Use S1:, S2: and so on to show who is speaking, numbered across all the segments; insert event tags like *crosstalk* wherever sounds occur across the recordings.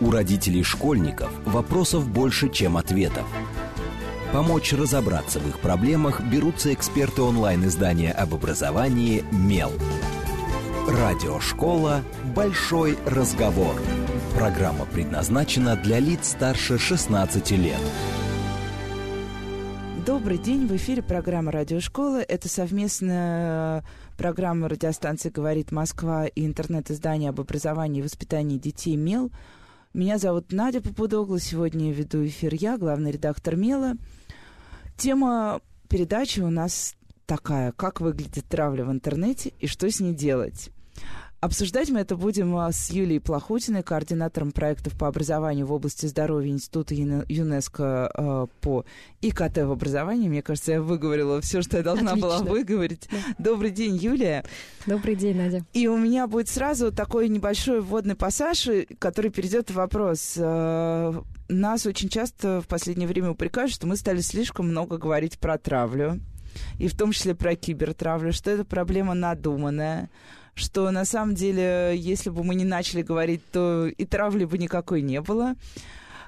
S1: У родителей школьников вопросов больше, чем ответов. Помочь разобраться в их проблемах берутся эксперты онлайн-издания об образовании «Мел». Радиошкола «Большой разговор». Программа предназначена для лиц старше 16 лет.
S2: Добрый день, в эфире программа «Радиошкола». Это совместная программа радиостанции «Говорит Москва» и интернет-издание об образовании и воспитании детей «Мел». Меня зовут Надя Попудогла. Сегодня веду эфир я, главный редактор «Мела». Тема передачи у нас такая, как выглядит травля в интернете и что с ней делать. Обсуждать мы это будем а, с Юлией Плохутиной, координатором проектов по образованию в области здоровья Института ЮНЕСКО э, по ИКТ в образовании. Мне кажется, я выговорила все, что я должна Отлично. была выговорить. Да. Добрый день, Юлия.
S3: Добрый день, Надя.
S2: И у меня будет сразу такой небольшой вводный пассаж, который перейдет в вопрос. Э, нас очень часто в последнее время упрекают, что мы стали слишком много говорить про травлю и в том числе про кибертравлю, что это проблема надуманная, что на самом деле, если бы мы не начали говорить, то и травли бы никакой не было.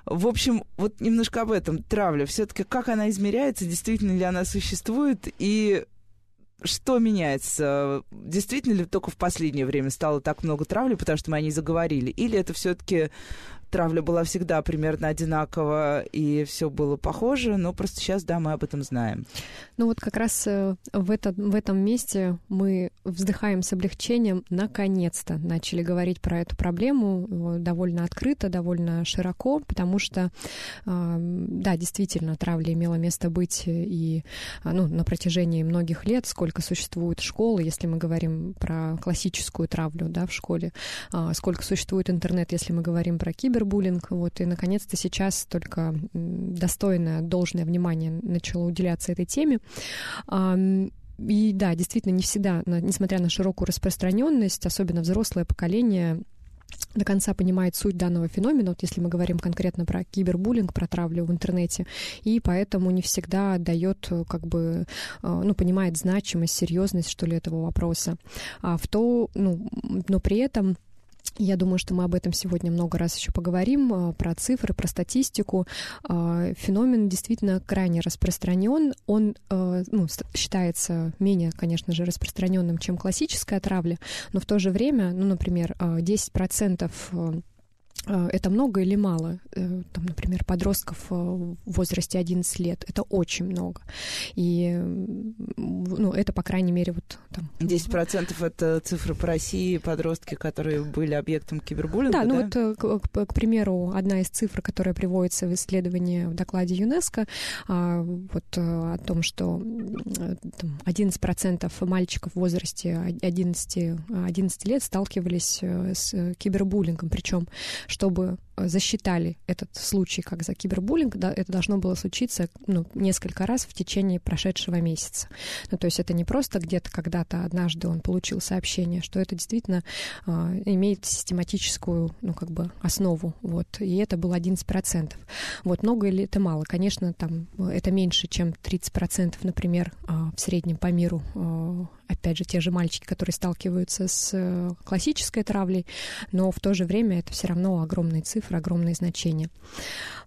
S2: В общем, вот немножко об этом. Травля. Все-таки как она измеряется, действительно ли она существует, и что меняется? Действительно ли только в последнее время стало так много травли, потому что мы о ней заговорили? Или это все-таки травля была всегда примерно одинакова, и все было похоже, но просто сейчас, да, мы об этом знаем.
S3: Ну вот как раз э, в, это, в этом месте мы вздыхаем с облегчением, наконец-то начали говорить про эту проблему э, довольно открыто, довольно широко, потому что, да, действительно, травля имела место быть и ну, на протяжении многих лет, сколько существует школы, если мы говорим про классическую травлю да, в школе, а, сколько существует интернет, если мы говорим про кибер кибербуллинг. Вот, и, наконец-то, сейчас только достойное, должное внимание начало уделяться этой теме. И да, действительно, не всегда, несмотря на широкую распространенность, особенно взрослое поколение до конца понимает суть данного феномена, вот если мы говорим конкретно про кибербуллинг, про травлю в интернете, и поэтому не всегда дает, как бы, а, ну, понимает значимость, серьезность, что ли, этого вопроса. А в то, ну, но при этом я думаю, что мы об этом сегодня много раз еще поговорим, а, про цифры, про статистику. А, феномен действительно крайне распространен. Он а, ну, считается менее, конечно же, распространенным, чем классическая травля, но в то же время, ну, например, 10% Э, это много или мало? Э, там, например, подростков э, в возрасте 11 лет. Это очень много. И ну, это, по крайней мере, вот там...
S2: 10% это цифры по России, подростки, которые были объектом кибербуллинга,
S3: да? ну да? вот, к, к, к примеру, одна из цифр, которая приводится в исследовании в докладе ЮНЕСКО, а, вот о том, что там, 11% мальчиков в возрасте 11, 11 лет сталкивались с кибербуллингом, причем чтобы засчитали этот случай как за кибербуллинг, да, это должно было случиться ну, несколько раз в течение прошедшего месяца. Ну, то есть это не просто где-то когда-то однажды он получил сообщение, что это действительно э, имеет систематическую, ну, как бы основу, вот, и это было 11%. Вот, много или это мало? Конечно, там это меньше, чем 30%, например, э, в среднем по миру э, опять же, те же мальчики, которые сталкиваются с э, классической травлей, но в то же время это все равно огромные цифры, огромные значения.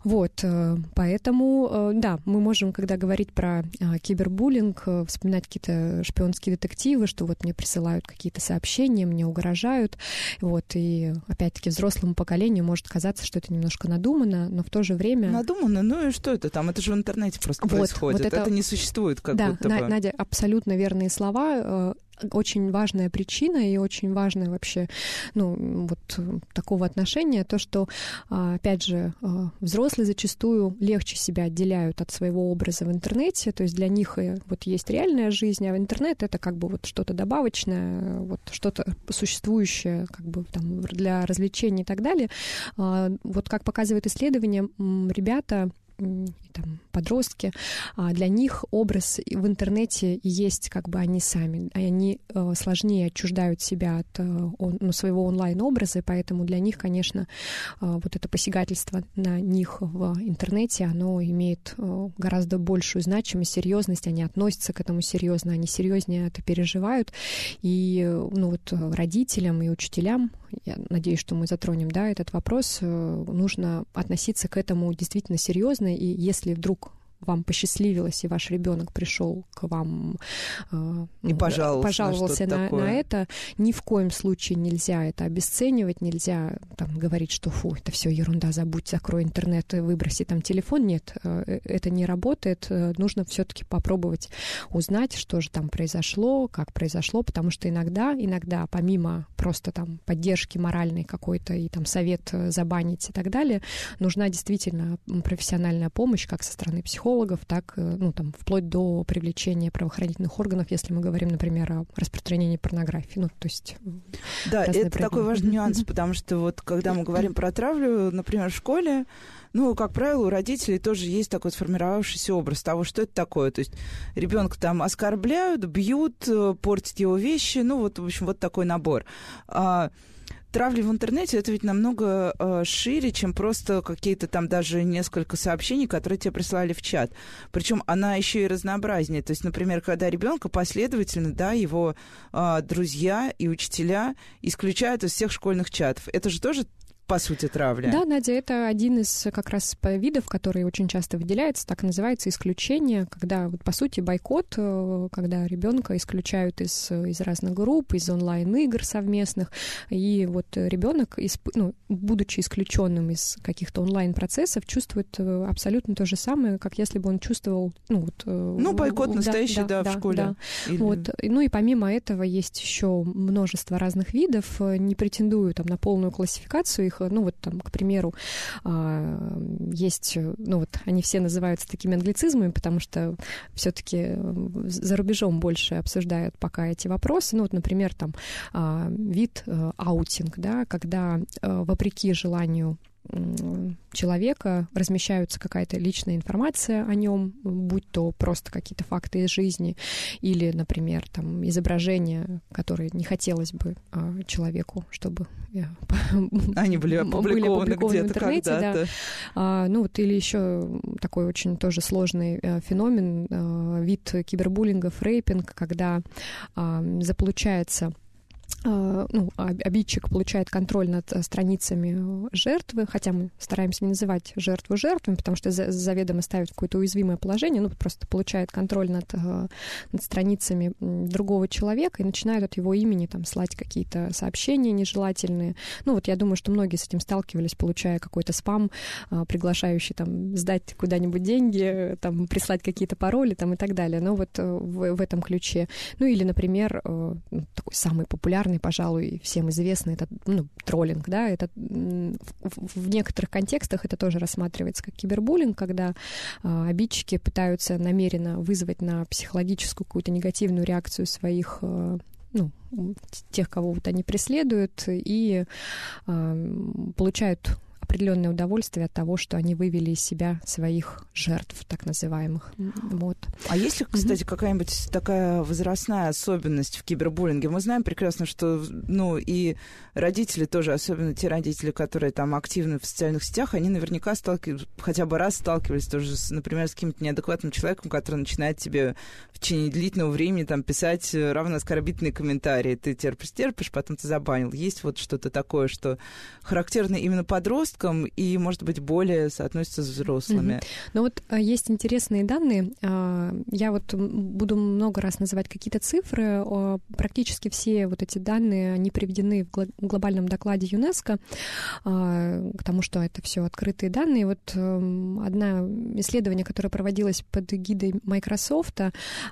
S3: Вот, э, поэтому, э, да, мы можем, когда говорить про кибербуллинг, вспоминать какие-то шпионские детективы, что вот мне присылают какие-то сообщения, мне угрожают, вот, и опять-таки взрослому поколению может казаться, что это немножко надумано, но в то же время...
S2: Надумано? Ну и что это там? Это же в интернете просто вот, происходит. Вот это... это не существует как
S3: да,
S2: будто бы.
S3: Надя, абсолютно верные слова Э, очень важная причина и очень важная вообще, ну, вот такого отношения, то, что, а, опять же, а, взрослые зачастую легче себя отделяют от своего образа в интернете, то есть для них вот есть реальная жизнь, а в интернет это как бы вот что-то добавочное, вот что-то существующее как бы там для развлечений и так далее. А, вот как показывает исследование, ребята там, подростки, а для них образ в интернете есть как бы они сами. Они э, сложнее отчуждают себя от э, ну, своего онлайн-образа, и поэтому для них, конечно, э, вот это посягательство на них в интернете, оно имеет гораздо большую значимость, серьезность, они относятся к этому серьезно, они серьезнее это переживают. И ну, вот родителям и учителям, я надеюсь, что мы затронем да, этот вопрос, нужно относиться к этому действительно серьезно, и если вдруг вам посчастливилось, и ваш ребенок пришел к вам
S2: э, и пожаловался,
S3: пожаловался на, на, на это, ни в коем случае нельзя это обесценивать, нельзя там говорить, что фу, это все ерунда, забудь, закрой интернет выброси там телефон. Нет, э, э, это не работает. Нужно все-таки попробовать узнать, что же там произошло, как произошло, потому что иногда, иногда помимо просто там поддержки моральной какой-то и там совет забанить и так далее, нужна действительно профессиональная помощь как со стороны психолога, психологов, так, э, ну, там, вплоть до привлечения правоохранительных органов, если мы говорим, например, о распространении порнографии. Ну, то есть...
S2: Да, это такой важный нюанс, потому что вот когда мы говорим про травлю, например, в школе, ну, как правило, у родителей тоже есть такой сформировавшийся образ того, что это такое. То есть ребенка там оскорбляют, бьют, э, портят его вещи, ну, вот, в общем, вот такой набор. Травли в интернете это ведь намного э, шире, чем просто какие-то там даже несколько сообщений, которые тебе прислали в чат. Причем она еще и разнообразнее. То есть, например, когда ребенка последовательно, да, его э, друзья и учителя исключают из всех школьных чатов. Это же тоже по сути, травля.
S3: Да, Надя, это один из как раз видов, который очень часто выделяется, так называется исключение, когда, вот, по сути, бойкот, э, когда ребенка исключают из, из разных групп, из онлайн-игр совместных, и вот ребенок, ну, будучи исключенным из каких-то онлайн-процессов, чувствует э, абсолютно то же самое, как если бы он чувствовал, ну, вот...
S2: Э, ну, бойкот да, настоящий, да, да, да в школе. Да.
S3: Или... Вот. Ну, и помимо этого есть еще множество разных видов, не претендую там на полную классификацию их, них, ну вот там, к примеру, а, есть, ну вот они все называются такими англицизмами, потому что все-таки за рубежом больше обсуждают пока эти вопросы. Ну вот, например, там а, вид э, outing, да, когда э, вопреки желанию человека размещаются какая-то личная информация о нем, будь то просто какие-то факты из жизни или, например, там изображения, которые не хотелось бы а, человеку, чтобы
S2: э, *laughs* они были опубликованы,
S3: опубликованы где-то в интернете, да. А, ну вот или еще такой очень тоже сложный а, феномен, а, вид кибербуллинга, fraping, когда заполучается ну, обидчик получает контроль над э, страницами жертвы, хотя мы стараемся не называть жертву жертвами, потому что заведомо ставит какое-то уязвимое положение, ну, просто получает контроль над, э, над страницами другого человека и начинает от его имени там слать какие-то сообщения нежелательные. Ну, вот я думаю, что многие с этим сталкивались, получая какой-то спам, приглашающий там сдать куда-нибудь деньги, там прислать какие-то пароли там и так далее. Но вот э, в, в этом ключе. Ну, или, например, ну, такой самый популярный популярный, пожалуй, всем известный, это ну, троллинг, да, это в, в некоторых контекстах это тоже рассматривается как кибербуллинг, когда э, обидчики пытаются намеренно вызвать на психологическую какую-то негативную реакцию своих э, ну, тех, кого вот они преследуют, и э, получают определенное удовольствие от того, что они вывели из себя своих жертв, так называемых. Вот.
S2: А есть ли, кстати, mm-hmm. какая-нибудь такая возрастная особенность в кибербуллинге? Мы знаем прекрасно, что, ну, и родители тоже, особенно те родители, которые там активны в социальных сетях, они наверняка сталкивались, хотя бы раз сталкивались тоже, с, например, с каким-то неадекватным человеком, который начинает тебе в течение длительного времени там писать равно оскорбительные комментарии. Ты терпишь, терпишь, потом ты забанил. Есть вот что-то такое, что характерно именно подросткам, подросткам и, может быть, более соотносится с взрослыми. Mm-hmm.
S3: Ну вот а, есть интересные данные. А, я вот буду много раз называть какие-то цифры. Практически все вот эти данные, они приведены в глобальном докладе ЮНЕСКо, а, к тому, что это все открытые данные. Вот эм, одна исследование, которое проводилось под эгидой Microsoft,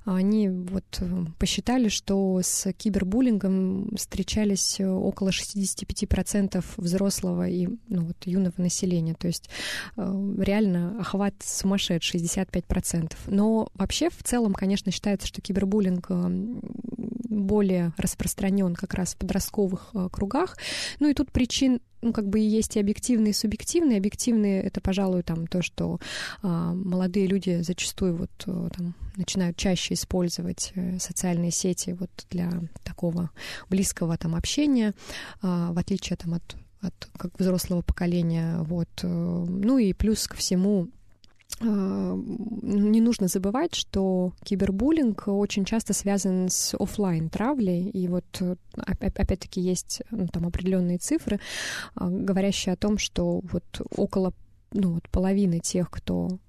S3: они вот э, посчитали, что с кибербуллингом встречались около 65% взрослого и ну, вот, юного населения. То есть э, реально охват сумасшедший, 65%. Но вообще в целом, конечно, считается, что кибербуллинг э, более распространен как раз в подростковых э, кругах. Ну и тут причин ну, как бы есть и объективные, и субъективные. Объективные — это, пожалуй, там, то, что а, молодые люди зачастую вот там начинают чаще использовать социальные сети вот для такого близкого там общения, а, в отличие там от от как взрослого поколения. Вот. Э, ну и плюс ко всему э, не нужно забывать, что кибербуллинг очень часто связан с офлайн травлей, и вот э, опять-таки есть ну, там определенные цифры, говорящие о том, что вот около ну, вот половины тех, кто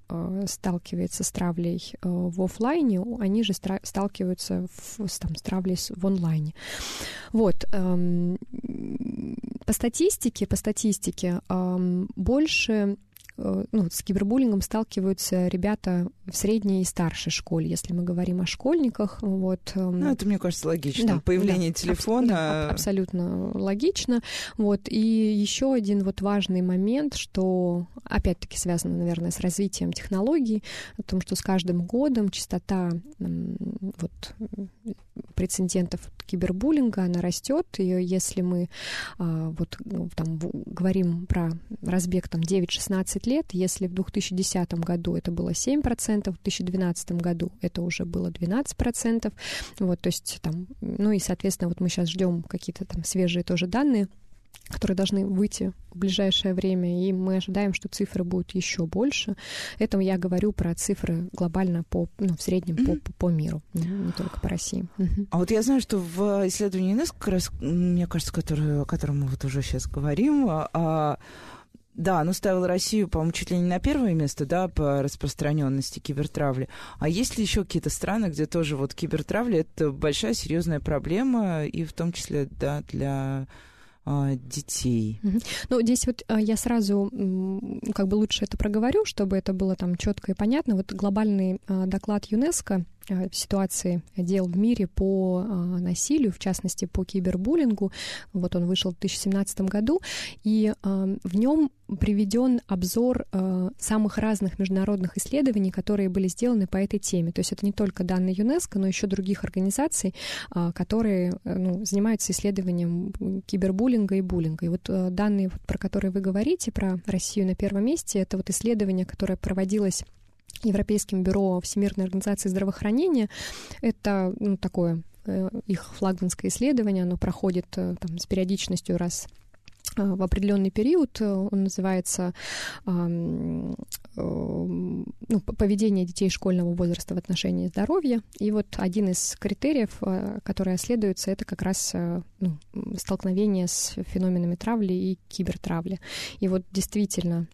S3: сталкивается с травлей э, в офлайне, они же сталкиваются в, там, с травлей в онлайне. Вот. Эм, по статистике, по статистике эм, больше Э, ну, с кибербуллингом сталкиваются ребята в средней и старшей школе, если мы говорим о школьниках. Вот.
S2: Эм, ну, это, мне кажется, логично. Да, Появление да, телефона...
S3: Да, абсолютно логично. Вот. И еще один вот важный момент, что, опять-таки, связано, наверное, с развитием технологий, о том, что с каждым годом частота вот, прецедентов кибербуллинга, она растет. И если мы а, вот, ну, там, говорим про разбег там, 9-16 лет, если в 2010 году это было 7%, в 2012 году это уже было 12%, вот, то есть там, ну и, соответственно, вот мы сейчас ждем какие-то там свежие тоже данные, которые должны выйти в ближайшее время, и мы ожидаем, что цифры будут еще больше. Это я говорю про цифры глобально по, ну, в среднем mm-hmm. по, по миру, не, только по России.
S2: Mm-hmm. А вот я знаю, что в исследовании ЮНЕСКО, как раз, мне кажется, который, о котором мы вот уже сейчас говорим, а, да, оно ставило Россию, по-моему, чуть ли не на первое место, да, по распространенности кибертравли. А есть ли еще какие-то страны, где тоже вот кибертравля это большая серьезная проблема, и в том числе, да, для детей.
S3: Ну, здесь вот а, я сразу как бы лучше это проговорю, чтобы это было там четко и понятно. Вот глобальный а, доклад ЮНЕСКо ситуации дел в мире по э, насилию, в частности по кибербуллингу. Вот он вышел в 2017 году, и э, в нем приведен обзор самых разных международных исследований, которые были сделаны по этой теме. То есть это не только данные ЮНЕСКО, но еще других организаций, которые ну, занимаются исследованием кибербуллинга и буллинга. И вот данные, про которые вы говорите, про Россию на первом месте, это вот исследование, которое проводилось Европейским бюро Всемирной организации здравоохранения. Это ну, такое э, их флагманское исследование, оно проходит э, там, с периодичностью раз э, в определенный период. Он называется ну, поведение детей школьного возраста в отношении здоровья. И вот один из критериев, который исследуется, это как раз ну, столкновение с феноменами травли и кибертравли. И вот действительно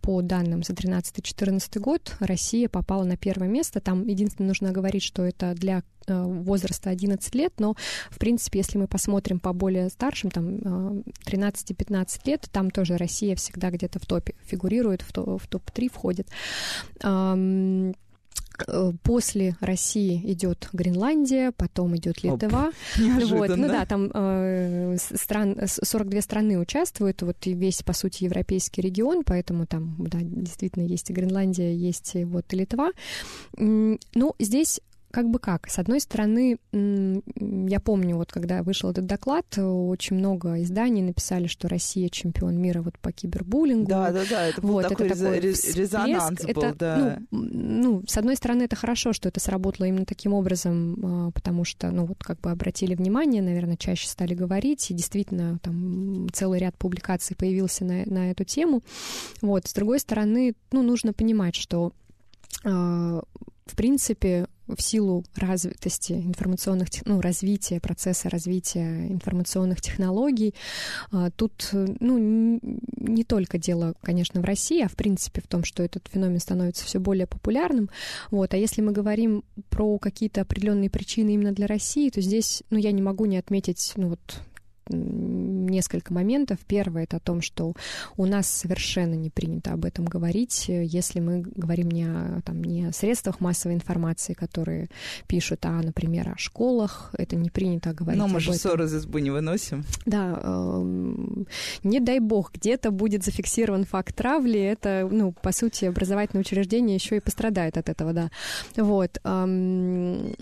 S3: по данным за 13-14 год Россия попала на первое место. Там единственное нужно говорить, что это для э, возраста 11 лет, но, в принципе, если мы посмотрим по более старшим, там, 13-15 э, лет, там тоже Россия всегда где-то в топе фигурирует, в, топ-3 входит. Э, после России идет Гренландия, потом идет Литва. *laughs* вот, ну да, там э, стран, 42 страны участвуют, вот и весь, по сути, европейский регион, поэтому там, да, действительно есть и Гренландия, есть и вот и Литва. Ну, здесь как бы как. С одной стороны, я помню, вот когда вышел этот доклад, очень много изданий написали, что Россия чемпион мира вот по кибербуллингу.
S2: Да, да, да, это был вот, такой, это такой резонанс был, это,
S3: да. Ну, ну, с одной стороны, это хорошо, что это сработало именно таким образом, а, потому что, ну, вот как бы обратили внимание, наверное, чаще стали говорить, и действительно там целый ряд публикаций появился на, на эту тему. Вот, с другой стороны, ну, нужно понимать, что а, в принципе, в силу развитости информационных, ну, развития, процесса развития информационных технологий, а, тут, ну, не только дело, конечно, в России, а в принципе в том, что этот феномен становится все более популярным. Вот. А если мы говорим про какие-то определенные причины именно для России, то здесь, ну, я не могу не отметить, ну, вот, несколько моментов. Первое это о том, что у нас совершенно не принято об этом говорить, если мы говорим не о, там, не о средствах массовой информации, которые пишут, а, например, о школах. Это не принято говорить.
S2: Но
S3: мы
S2: же ссоры из избы не выносим.
S3: Да, э, не дай бог, где-то будет зафиксирован факт травли, это, ну, по сути, образовательное учреждение еще и пострадает от этого, да. Вот. Эм,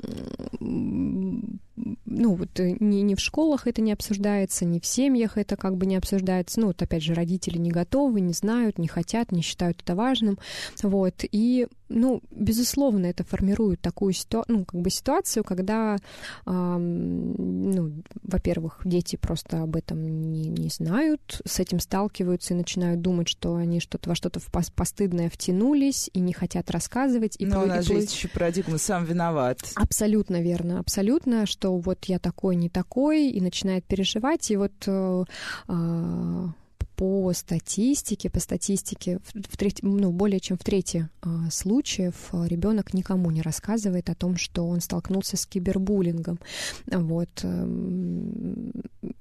S3: ну, вот э, не, не в школах это не обсуждается, не в семьях это как бы не обсуждается. Ну, вот опять же, родители не готовы, не знают, не хотят, не считают это важным. Вот. И, ну, безусловно, это формирует такую ситу... ну, как бы ситуацию, когда, эм, ну, во-первых, дети просто об этом не, не знают, с этим сталкиваются и начинают думать, что они что-то во что-то постыдное втянулись и не хотят рассказывать. И
S2: Но у нас же есть еще парадигма «сам виноват».
S3: Абсолютно верно, абсолютно, что вот я такой, не такой, и начинает переживать, и вот э, э, по статистике, по статистике, в треть, ну, более чем в трети э, случаев ребенок никому не рассказывает о том, что он столкнулся с кибербуллингом. Вот. Э,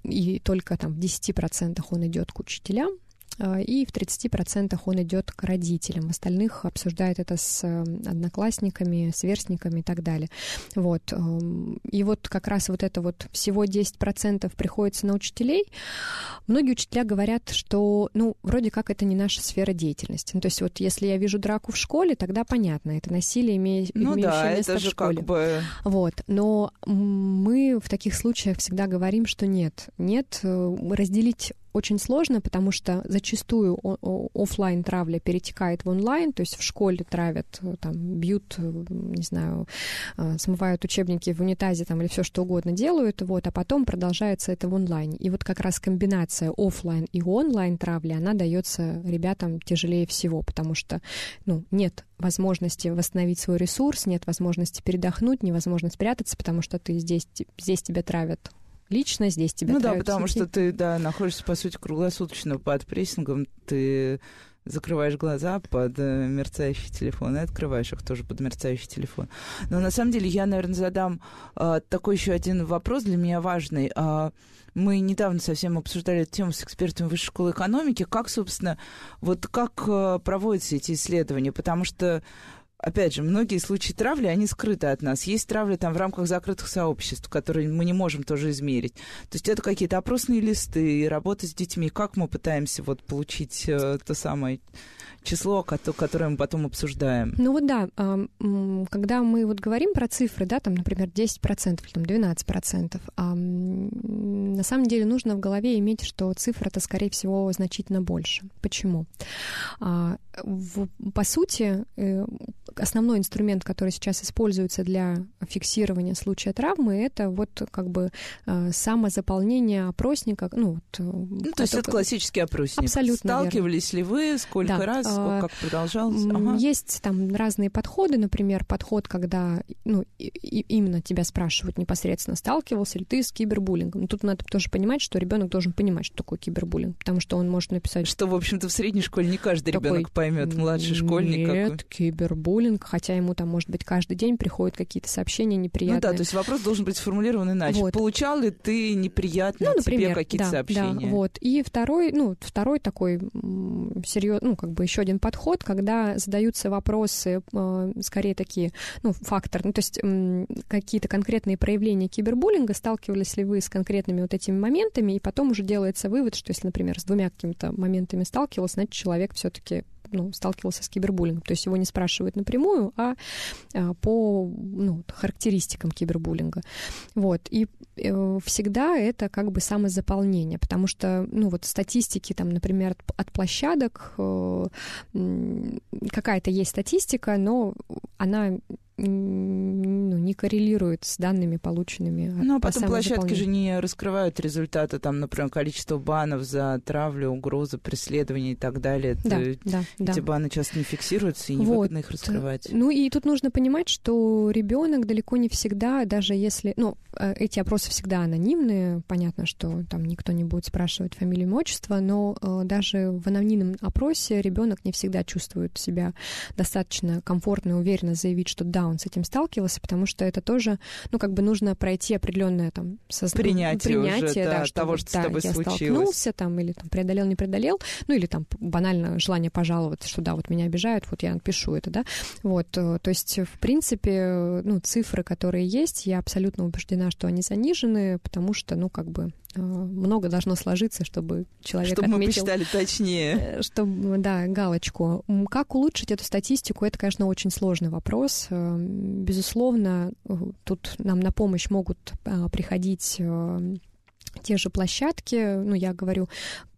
S3: и только там в 10% он идет к учителям, а, и в 30% он идет к родителям. Остальных обсуждает это с одноклассниками, сверстниками и так далее. Вот. Эм, и вот как раз вот это вот всего 10% приходится на учителей. Многие учителя говорят, что, ну, вроде как это не наша сфера деятельности. Ну, то есть вот если я вижу драку в школе, тогда понятно, это насилие, име... ну, имеющее да, место это же в школе.
S2: Как бы...
S3: Вот. Но мы в таких случаях всегда говорим, что нет, нет, э, разделить очень сложно, потому что зачастую офлайн травля перетекает в онлайн, то есть в школе травят, э, там, бьют, э, не знаю, э, смывают учебники в унитазе там, или все что угодно делают, вот, а потом продолжается это в онлайне. И вот как раз комбинация офлайн и онлайн травли, она дается ребятам тяжелее всего, потому что ну, нет возможности восстановить свой ресурс, нет возможности передохнуть, невозможно спрятаться, потому что ты здесь, здесь тебя травят лично здесь тебя
S2: Ну да, потому сети. что ты, да, находишься, по сути, круглосуточно под прессингом, ты закрываешь глаза под э, мерцающий телефон и открываешь их тоже под мерцающий телефон. Но на самом деле я, наверное, задам а, такой еще один вопрос для меня важный. А, мы недавно совсем обсуждали эту тему с экспертами Высшей школы экономики. Как, собственно, вот как а, проводятся эти исследования? Потому что опять же, многие случаи травли, они скрыты от нас. Есть травля там в рамках закрытых сообществ, которые мы не можем тоже измерить. То есть это какие-то опросные листы, работа с детьми. Как мы пытаемся вот получить э, то самое число, которое мы потом обсуждаем.
S3: Ну вот да, когда мы вот говорим про цифры, да, там, например, 10% или там 12%, на самом деле нужно в голове иметь, что цифра-то, скорее всего, значительно больше. Почему? А, по сути, э, основной инструмент, который сейчас используется для фиксирования случая травмы, это вот как бы самозаполнение опросника. Ну,
S2: ну то есть это классический опросник.
S3: Абсолютно
S2: Сталкивались
S3: верно.
S2: ли вы, сколько да. раз, сколько, как продолжалось?
S3: Ага. Есть там разные подходы, например, подход, когда ну, и, именно тебя спрашивают непосредственно, сталкивался ли ты с кибербуллингом. Тут надо тоже понимать, что ребенок должен понимать, что такое кибербуллинг, потому что он может написать...
S2: Что, в общем-то, в средней школе не каждый такой, ребенок поймет, младший школьник.
S3: Нет,
S2: какой.
S3: кибербуллинг, хотя ему там, может быть, каждый день приходят какие-то сообщения неприятные. Ну
S2: да, то есть вопрос должен быть сформулирован иначе. Вот. Получал ли ты неприятные ну, например, тебе какие-то
S3: да,
S2: сообщения?
S3: Да, вот. И второй, ну, второй такой серьезный, ну, как бы еще один подход, когда задаются вопросы, э, скорее такие, ну, фактор, ну, то есть какие-то конкретные проявления кибербуллинга, сталкивались ли вы с конкретными вот этими моментами, и потом уже делается вывод, что если, например, с двумя какими-то моментами сталкивался, значит, человек все-таки ну, сталкивался с кибербуллингом. То есть его не спрашивают напрямую, а, а по ну, характеристикам кибербуллинга. Вот. И э, всегда это как бы самозаполнение, потому что, ну, вот статистики, там, например, от площадок, э, какая-то есть статистика, но она ну, не коррелирует с данными, полученными.
S2: Ну, а потом площадки же не раскрывают результаты, там, например, количество банов за травлю, угрозы, преследование и так далее.
S3: Да, Это, да,
S2: эти
S3: да.
S2: баны часто не фиксируются, и невыгодно
S3: вот.
S2: их раскрывать.
S3: Ну, и тут нужно понимать, что ребенок далеко не всегда, даже если... Ну, э, эти опросы всегда анонимные, понятно, что там никто не будет спрашивать фамилию, имя, отчество, но э, даже в анонимном опросе ребенок не всегда чувствует себя достаточно комфортно и уверенно заявить, что да, он с этим сталкивался, потому что это тоже, ну, как бы нужно пройти определенное там
S2: созна... принятие, принятие уже, да,
S3: что,
S2: того, что
S3: да,
S2: с тобой
S3: я
S2: случилось.
S3: столкнулся там или там преодолел, не преодолел, ну, или там банально желание пожаловаться, что да, вот меня обижают, вот я пишу это, да. Вот, э, то есть, в принципе, ну, цифры, которые есть, я абсолютно убеждена, что они занижены, потому что, ну, как бы Э, много должно сложиться, чтобы человек
S2: чтобы
S3: отметил...
S2: мы посчитали точнее.
S3: Э, чтобы, да, галочку. Как улучшить эту статистику, это, конечно, очень сложный вопрос. Э, безусловно, тут нам на помощь могут приходить те же площадки, ну, я говорю,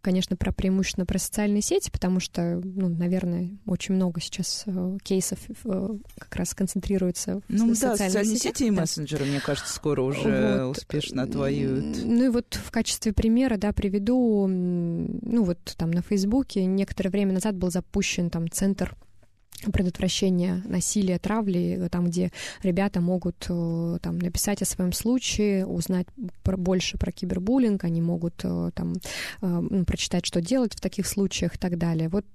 S3: конечно, про преимущественно про социальные сети, потому что, ну, наверное, очень много сейчас э, кейсов э, как раз концентрируется в
S2: ну,
S3: социальных
S2: да, социальные
S3: сетях.
S2: сети и мессенджеры, мне кажется, скоро уже вот. успешно отвоюют.
S3: Ну и вот в качестве примера, да, приведу, ну вот там на Фейсбуке некоторое время назад был запущен там центр предотвращения насилия, травли, там, где ребята могут э, там, написать о своем случае, узнать про, больше про кибербуллинг, они могут э, там, э, ну, прочитать, что делать в таких случаях и так далее. Вот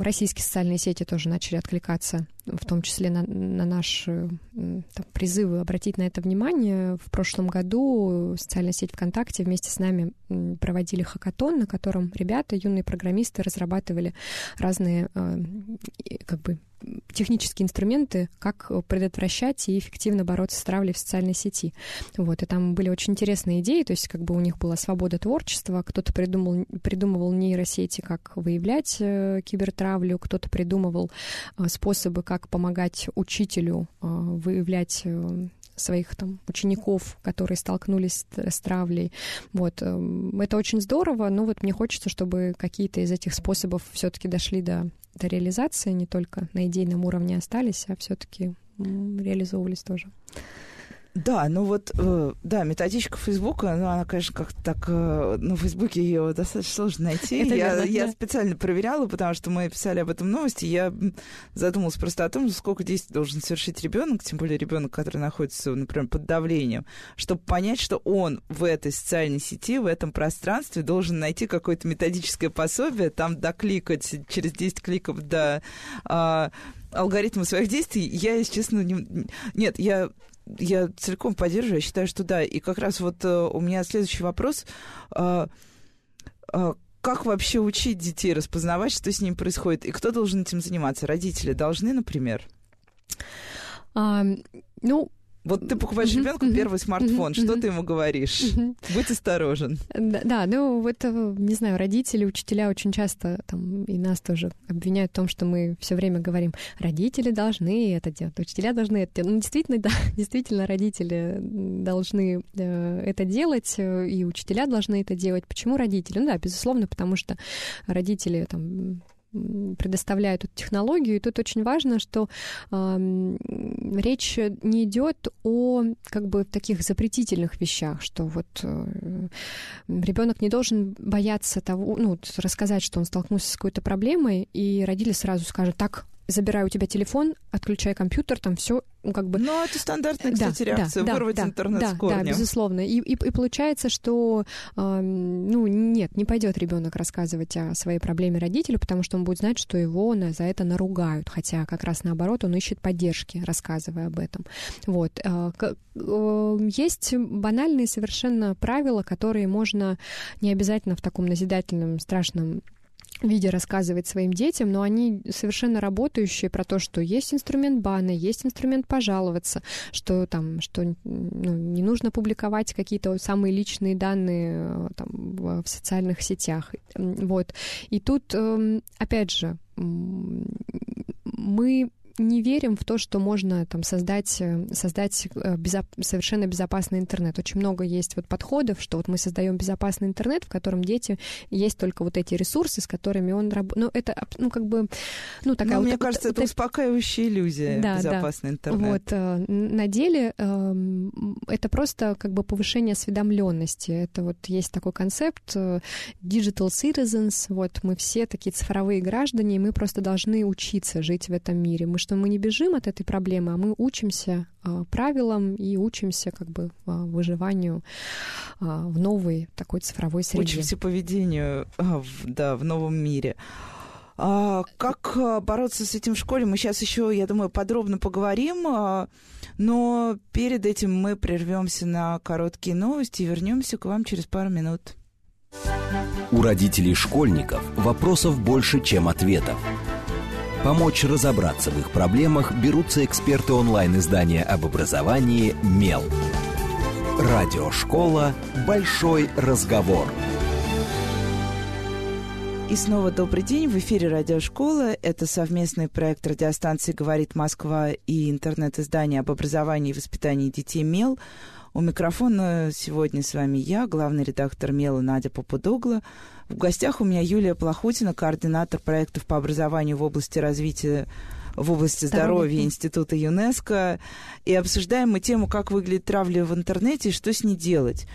S3: российские социальные сети тоже начали откликаться в том числе на, на наши там, призывы обратить на это внимание. В прошлом году социальная сеть ВКонтакте вместе с нами проводили хакатон, на котором ребята, юные программисты, разрабатывали разные как бы технические инструменты, как предотвращать и эффективно бороться с травлей в социальной сети. Вот, и там были очень интересные идеи, то есть как бы у них была свобода творчества, кто-то придумал, придумывал нейросети, как выявлять э, кибертравлю, кто-то придумывал э, способы, как помогать учителю э, выявлять э, своих там учеников, которые столкнулись с, с травлей. Вот. Эм, это очень здорово, но вот мне хочется, чтобы какие-то из этих способов все-таки дошли до, до реализации, не только на идейном уровне остались, а все-таки реализовывались тоже.
S2: Да, ну вот, э, да, методичка Фейсбука, ну, она, конечно, как-то так, э, ну, в Фейсбуке ее достаточно сложно найти. Это я, верно, я да. специально проверяла, потому что мы писали об этом новости, я задумалась просто о том, сколько действий должен совершить ребенок, тем более ребенок, который находится, например, под давлением, чтобы понять, что он в этой социальной сети, в этом пространстве должен найти какое-то методическое пособие, там докликать через 10 кликов до а, алгоритма своих действий, я, если честно, не... нет, я я целиком поддерживаю, я считаю, что да. И как раз вот uh, у меня следующий вопрос. Uh, uh, как вообще учить детей распознавать, что с ним происходит? И кто должен этим заниматься? Родители должны, например?
S3: Um, ну,
S2: вот ты покупаешь ребенку первый смартфон, что ты ему говоришь? Будь осторожен.
S3: Да, да, ну вот, э, не знаю, родители, учителя очень часто там и нас тоже обвиняют в том, что мы все время говорим, родители должны это делать, учителя должны это делать. Ну, действительно, да, *laughs* действительно, родители должны э, это делать, э, и учителя должны это делать. Почему родители? Ну да, безусловно, потому что родители там предоставляют эту технологию. И тут очень важно, что э, речь не идет о как бы таких запретительных вещах, что вот э, ребенок не должен бояться того, ну, рассказать, что он столкнулся с какой-то проблемой, и родители сразу скажут, так, забираю у тебя телефон, отключай компьютер, там все, ну, как бы...
S2: Ну, это стандартная, кстати, да, реакция, да, вырвать
S3: да,
S2: интернет
S3: да,
S2: с корнем.
S3: Да, безусловно. И, и, и получается, что, э, ну, нет, не пойдет ребенок рассказывать о своей проблеме родителю, потому что он будет знать, что его на, за это наругают, хотя как раз наоборот он ищет поддержки, рассказывая об этом. Вот. Э, э, есть банальные совершенно правила, которые можно не обязательно в таком назидательном, страшном виде рассказывать своим детям, но они совершенно работающие про то, что есть инструмент бана, есть инструмент пожаловаться, что там, что ну, не нужно публиковать какие-то самые личные данные э, там, в, социальных сетях. Вот. И тут, эм, опять же, мы не верим в то, что можно там создать, э, создать э, безоп... совершенно безопасный интернет. Очень много есть вот подходов, что вот мы создаем безопасный интернет, в котором дети есть только вот эти ресурсы, с которыми он работает. Ну, это, ну, как бы, ну, такая
S2: ну,
S3: вот...
S2: Мне кажется, это, это успокаивающая иллюзия, да, безопасный
S3: да.
S2: интернет.
S3: Вот, э, на деле э, это просто как бы повышение осведомленности. Это вот есть такой концепт digital citizens, вот мы все такие цифровые граждане, и мы просто должны учиться жить в этом мире. Мы что мы не бежим от этой проблемы, а мы учимся а, правилам и учимся как бы а, выживанию а, в новой такой цифровой среде.
S2: Учимся поведению, в, да, в новом мире. А, как бороться с этим в школе, мы сейчас еще, я думаю, подробно поговорим. Но перед этим мы прервемся на короткие новости и вернемся к вам через пару минут.
S1: У родителей школьников вопросов больше, чем ответов. Помочь разобраться в их проблемах берутся эксперты онлайн-издания об образовании «Мел». Радиошкола «Большой разговор».
S2: И снова добрый день. В эфире радиошкола. Это совместный проект радиостанции «Говорит Москва» и интернет-издание об образовании и воспитании детей «Мел». У микрофона сегодня с вами я, главный редактор «Мела» Надя Попудогла. В гостях у меня Юлия Плохутина, координатор проектов по образованию в области развития в области здоровья, Института ЮНЕСКО. И обсуждаем мы тему, как выглядит травля в интернете и что с ней делать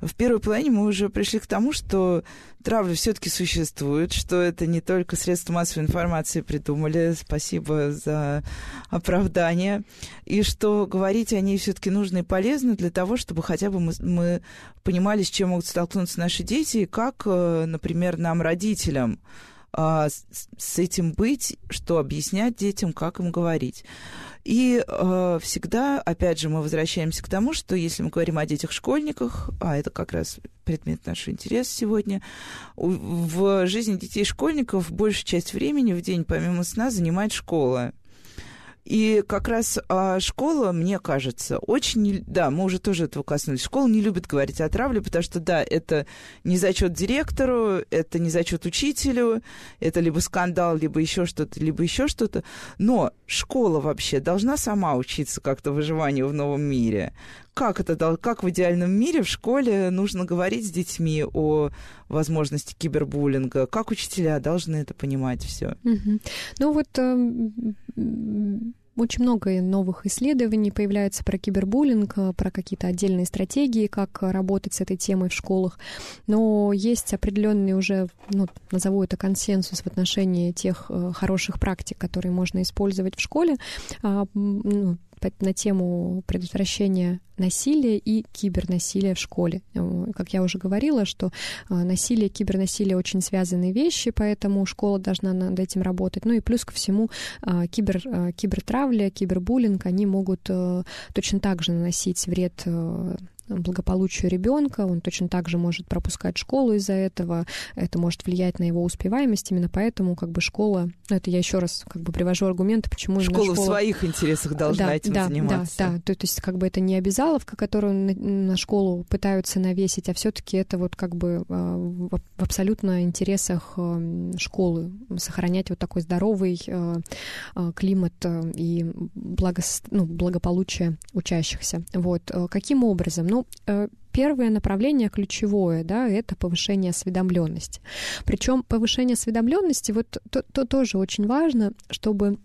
S2: в первой половине мы уже пришли к тому, что травля все-таки существует, что это не только средства массовой информации придумали, спасибо за оправдание, и что говорить о ней все-таки нужно и полезно для того, чтобы хотя бы мы, мы понимали, с чем могут столкнуться наши дети, и как, э, например, нам, родителям, а, с этим быть, что объяснять детям, как им говорить. И э, всегда, опять же, мы возвращаемся к тому, что если мы говорим о детях-школьниках, а это как раз предмет нашего интереса сегодня, в жизни детей-школьников большая часть времени в день, помимо сна, занимает школа. И как раз а, школа, мне кажется, очень... Да, мы уже тоже этого коснулись. Школа не любит говорить о травле, потому что, да, это не зачет директору, это не зачет учителю, это либо скандал, либо еще что-то, либо еще что-то. Но школа вообще должна сама учиться как-то выживанию в новом мире как это, как в идеальном мире в школе нужно говорить с детьми о возможности кибербуллинга? Как учителя должны это понимать все?
S3: Угу. Ну вот э, очень много новых исследований появляется про кибербуллинг, э, про какие-то отдельные стратегии, как работать с этой темой в школах. Но есть определенный уже, ну, назову это консенсус в отношении тех э, хороших практик, которые можно использовать в школе. На тему предотвращения насилия и кибернасилия в школе. Э, как я уже говорила, что э, насилие и кибернасилие очень связанные вещи, поэтому школа должна над этим работать. Ну и плюс ко всему э, кибер, кибертравля, кибербуллинг, они могут точно так же наносить вред благополучию ребенка, он точно так же может пропускать школу из-за этого, это может влиять на его успеваемость, именно поэтому как бы школа, ну, это я еще раз как бы привожу аргументы, почему
S2: школа, школа... в своих интересах должна
S3: да,
S2: этим
S3: да,
S2: заниматься.
S3: Да, да, то, то есть как бы это не обязаловка, которую на, на школу пытаются навесить, а все-таки это вот как бы а, в, абсолютно интересах а, школы сохранять вот такой здоровый а, климат и благо, ну, благополучие учащихся. Вот каким образом? Ну, ну, э, первое направление ключевое, да, это повышение осведомленности. Причем повышение осведомленности, вот то, то тоже очень важно, чтобы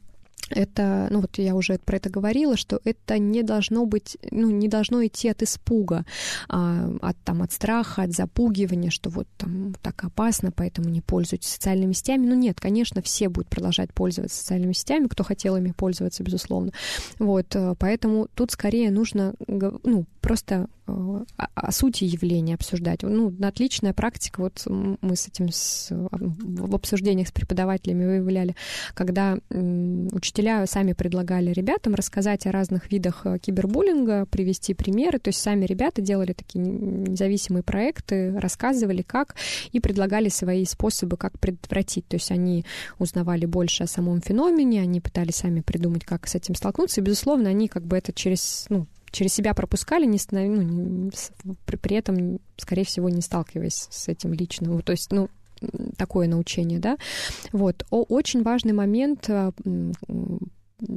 S3: это, ну вот я уже про это говорила, что это не должно быть, ну не должно идти от испуга, а, от там от страха, от запугивания, что вот там так опасно, поэтому не пользуйтесь социальными сетями. Ну нет, конечно, все будут продолжать пользоваться социальными сетями, кто хотел ими пользоваться, безусловно. Вот, э, поэтому тут скорее нужно, ну просто э, о, сути явления обсуждать. Ну, отличная практика, вот мы с этим с, в обсуждениях с преподавателями выявляли, когда учителя сами предлагали ребятам рассказать о разных видах э, кибербуллинга, привести примеры, то есть сами ребята делали такие независимые проекты, рассказывали как и предлагали свои способы, как предотвратить. То есть они узнавали больше о самом феномене, они пытались сами придумать, как с этим столкнуться, и, безусловно, они как бы это через, ну, через себя пропускали, не, ну, не, при, этом, скорее всего, не сталкиваясь с этим лично. То есть, ну, такое научение, да. Вот. О, очень важный момент а,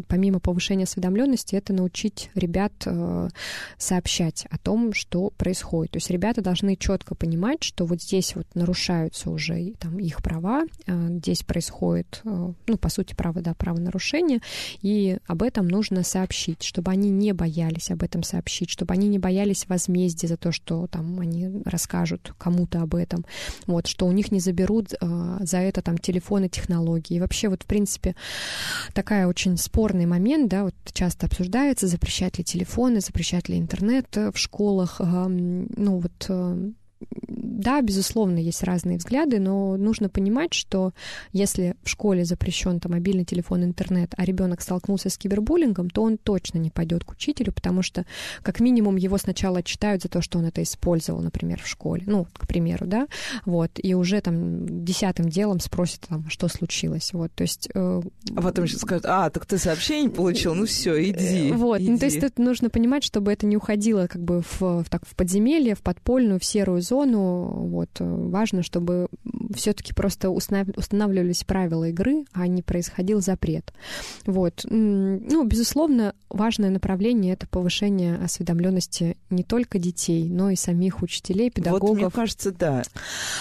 S3: помимо повышения осведомленности, это научить ребят э, сообщать о том, что происходит. То есть ребята должны четко понимать, что вот здесь вот нарушаются уже там, их права, э, здесь происходит, э, ну, по сути, право, да, правонарушение, и об этом нужно сообщить, чтобы они не боялись об этом сообщить, чтобы они не боялись возмездия за то, что там они расскажут кому-то об этом, вот, что у них не заберут за это там телефоны, технологии. И вообще вот, в принципе, такая очень спорный момент, да, вот часто обсуждается, запрещать ли телефоны, запрещать ли интернет э, в школах. Ну вот э, да, безусловно, есть разные взгляды, но нужно понимать, что если в школе запрещен там мобильный телефон, интернет, а ребенок столкнулся с кибербуллингом, то он точно не пойдет к учителю, потому что, как минимум, его сначала читают за то, что он это использовал, например, в школе, ну, к примеру, да, вот, и уже там десятым делом спросят, там, что случилось, вот, то есть... Э,
S2: а потом еще скажут, а, так ты сообщение получил, ну все, иди.
S3: Э, вот,
S2: иди.
S3: ну, то есть тут нужно понимать, чтобы это не уходило как бы в, в, так, в подземелье, в подпольную, в серую зону, вот, важно, чтобы все-таки просто устанавливались правила игры, а не происходил запрет. Вот. Ну, безусловно, важное направление — это повышение осведомленности не только детей, но и самих учителей, педагогов. Вот,
S2: мне кажется, да.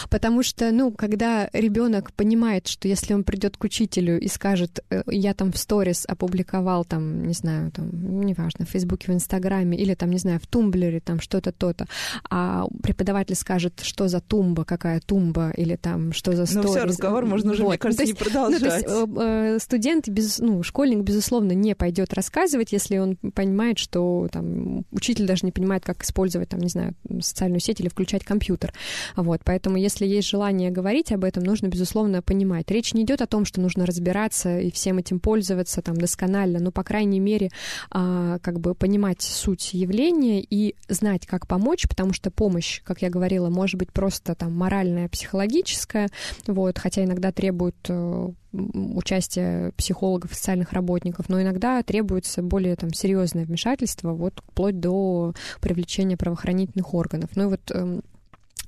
S3: Потому что, ну, когда ребенок понимает, что если он придет к учителю и скажет, э, я там в сторис опубликовал, там, не знаю, там, неважно, в Фейсбуке, в Инстаграме, или там, не знаю, в Тумблере, там что-то то-то, а преподаватель скажет, что за тумба, какая тумба, или там что за сторис.
S2: Ну все, разговор можно уже, вот. мне кажется, ну, есть, не продолжать. Ну, то есть,
S3: э, э, студент, без, ну, школьник, безусловно, не пойдет рассказывать, если он понимает, что там учитель даже не понимает, как использовать, там, не знаю, социальную сеть или включать компьютер. Вот, поэтому, если есть желание говорить об этом, нужно, безусловно, понимать. Речь не идет о том, что нужно разбираться и всем этим пользоваться там досконально, но, по крайней мере, а, как бы понимать суть явления и знать, как помочь, потому что помощь, как я говорила, может быть просто там моральная, психологическая, вот, хотя иногда требует э, участия психологов социальных работников, но иногда требуется более там серьезное вмешательство, вот вплоть до привлечения правоохранительных органов. Ну и вот эм,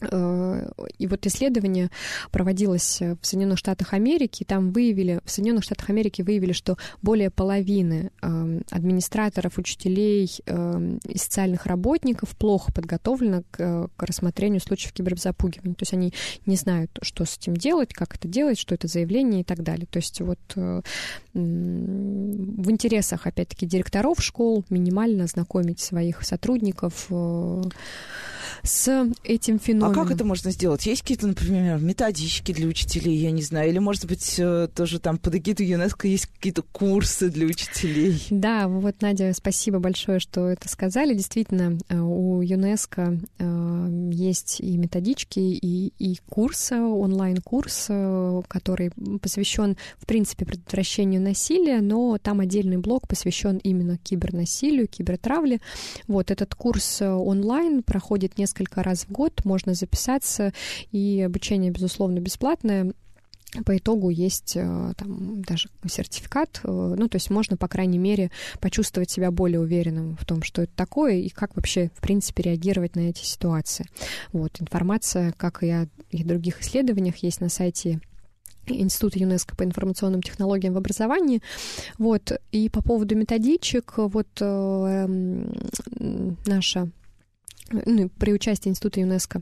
S3: и вот исследование проводилось в Соединенных Штатах Америки, и там выявили, в Соединенных Штатах Америки выявили, что более половины эм, администраторов, учителей эм, и социальных работников плохо подготовлено к, к рассмотрению случаев киберзапугивания. То есть они не знают, что с этим делать, как это делать, что это заявление и так далее. То есть вот э, в интересах, опять-таки, директоров школ минимально знакомить своих сотрудников э, с этим феноменом.
S2: А как это можно сделать? Есть какие-то, например, методички для учителей, я не знаю, или, может быть, э, тоже там под эгиду ЮНЕСКО есть какие-то курсы для учителей?
S3: Да, вот, Надя, спасибо большое, что это сказали. Действительно, э, у ЮНЕСКо э, есть и методички, и, и курсы, онлайн-курс, который посвящен, в принципе, предотвращению насилия, но там отдельный блок посвящен именно кибернасилию, кибертравле. Вот этот курс онлайн проходит несколько несколько раз в год, можно записаться, и обучение, безусловно, бесплатное. По итогу есть э, там даже сертификат, э, ну, то есть можно, по крайней мере, почувствовать себя более уверенным в том, что это такое, и как вообще, в принципе, реагировать на эти ситуации. Вот, информация, как и о и других исследованиях, есть на сайте Института ЮНЕСКО по информационным технологиям в образовании. Вот. И по поводу методичек, вот э, наша ну, при участии Института ЮНЕСКо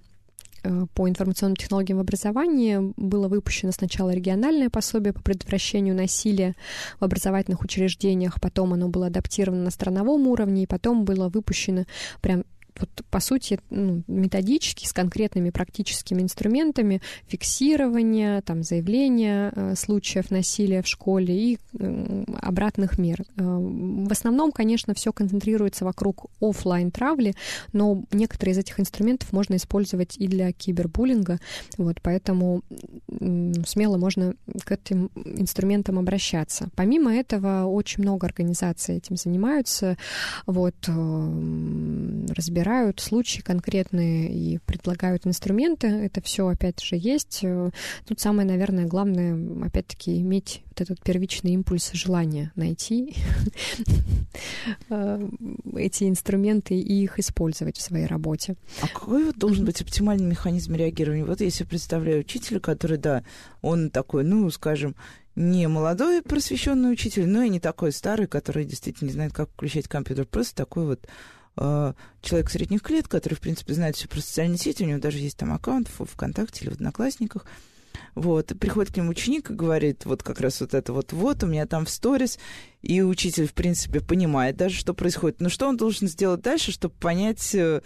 S3: по информационным технологиям в образовании. Было выпущено сначала региональное пособие по предотвращению насилия в образовательных учреждениях, потом оно было адаптировано на страновом уровне, и потом было выпущено прям вот, по сути, ну, методички с конкретными практическими инструментами фиксирования, там, заявления э, случаев насилия в школе и э, обратных мер. Э, в основном, конечно, все концентрируется вокруг офлайн травли но некоторые из этих инструментов можно использовать и для кибербуллинга, вот, поэтому смело можно к этим инструментам обращаться. Помимо этого, очень много организаций этим занимаются, вот, э, разбираются разбирают случаи конкретные и предлагают инструменты. Это все, опять же, есть. Э, тут самое, наверное, главное, опять-таки, иметь вот этот первичный импульс желания найти *laughs* э, эти инструменты и их использовать в своей работе.
S2: А какой вот должен быть оптимальный механизм реагирования? Вот если представляю учителя, который, да, он такой, ну, скажем, не молодой просвещенный учитель, но и не такой старый, который действительно не знает, как включать компьютер. Просто такой вот э, человек средних лет, который, в принципе, знает все про социальные сети, у него даже есть там аккаунт в ВКонтакте или в Одноклассниках. Вот, приходит к нему ученик и говорит, вот как раз вот это вот, вот, у меня там в сторис, и учитель, в принципе, понимает даже, что происходит. Но что он должен сделать дальше, чтобы понять, э,